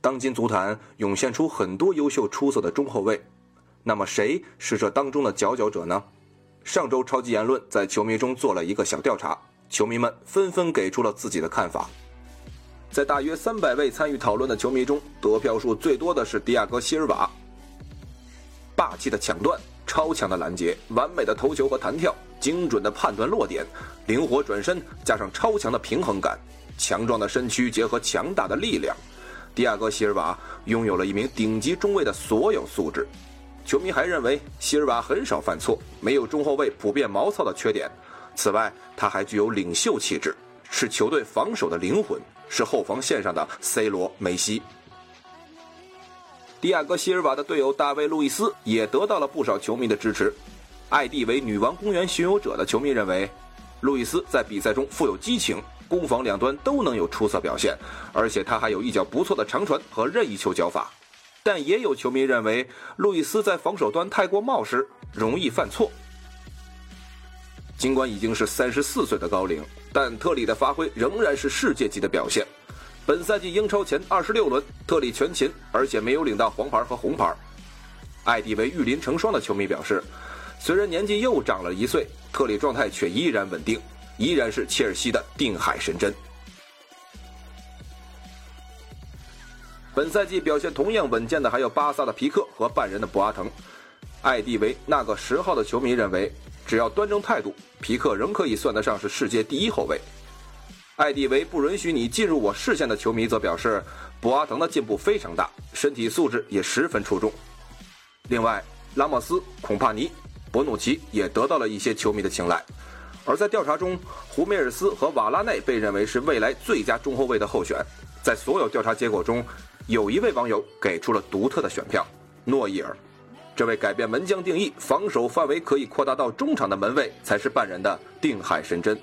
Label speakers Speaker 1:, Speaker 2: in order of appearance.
Speaker 1: 当今足坛涌现出很多优秀出色的中后卫，那么谁是这当中的佼佼者呢？上周超级言论在球迷中做了一个小调查，球迷们纷纷给出了自己的看法。在大约三百位参与讨论的球迷中，得票数最多的是迪亚哥希尔瓦。霸气的抢断、超强的拦截、完美的头球和弹跳、精准的判断落点、灵活转身，加上超强的平衡感、强壮的身躯结合强大的力量，迪亚哥希尔瓦拥有了一名顶级中卫的所有素质。球迷还认为希尔瓦很少犯错，没有中后卫普遍毛糙的缺点。此外，他还具有领袖气质，是球队防守的灵魂，是后防线上的 C 罗、梅西。迪亚哥·希尔瓦的队友大卫·路易斯也得到了不少球迷的支持。艾蒂为女王公园巡游者的球迷认为，路易斯在比赛中富有激情，攻防两端都能有出色表现，而且他还有一脚不错的长传和任意球脚法。但也有球迷认为，路易斯在防守端太过冒失，容易犯错。尽管已经是三十四岁的高龄，但特里的发挥仍然是世界级的表现。本赛季英超前二十六轮，特里全勤，而且没有领到黄牌和红牌。艾迪为玉林成双的球迷表示，虽然年纪又长了一岁，特里状态却依然稳定，依然是切尔西的定海神针。本赛季表现同样稳健的还有巴萨的皮克和半人的博阿滕。艾迪维那个十号的球迷认为，只要端正态度，皮克仍可以算得上是世界第一后卫。艾蒂维不允许你进入我视线的球迷则表示，博阿滕的进步非常大，身体素质也十分出众。另外，拉莫斯、孔帕尼、博努奇也得到了一些球迷的青睐。而在调查中，胡梅尔斯和瓦拉内被认为是未来最佳中后卫的候选。在所有调查结果中，有一位网友给出了独特的选票——诺伊尔。这位改变门将定义、防守范围可以扩大到中场的门卫，才是半人的定海神针。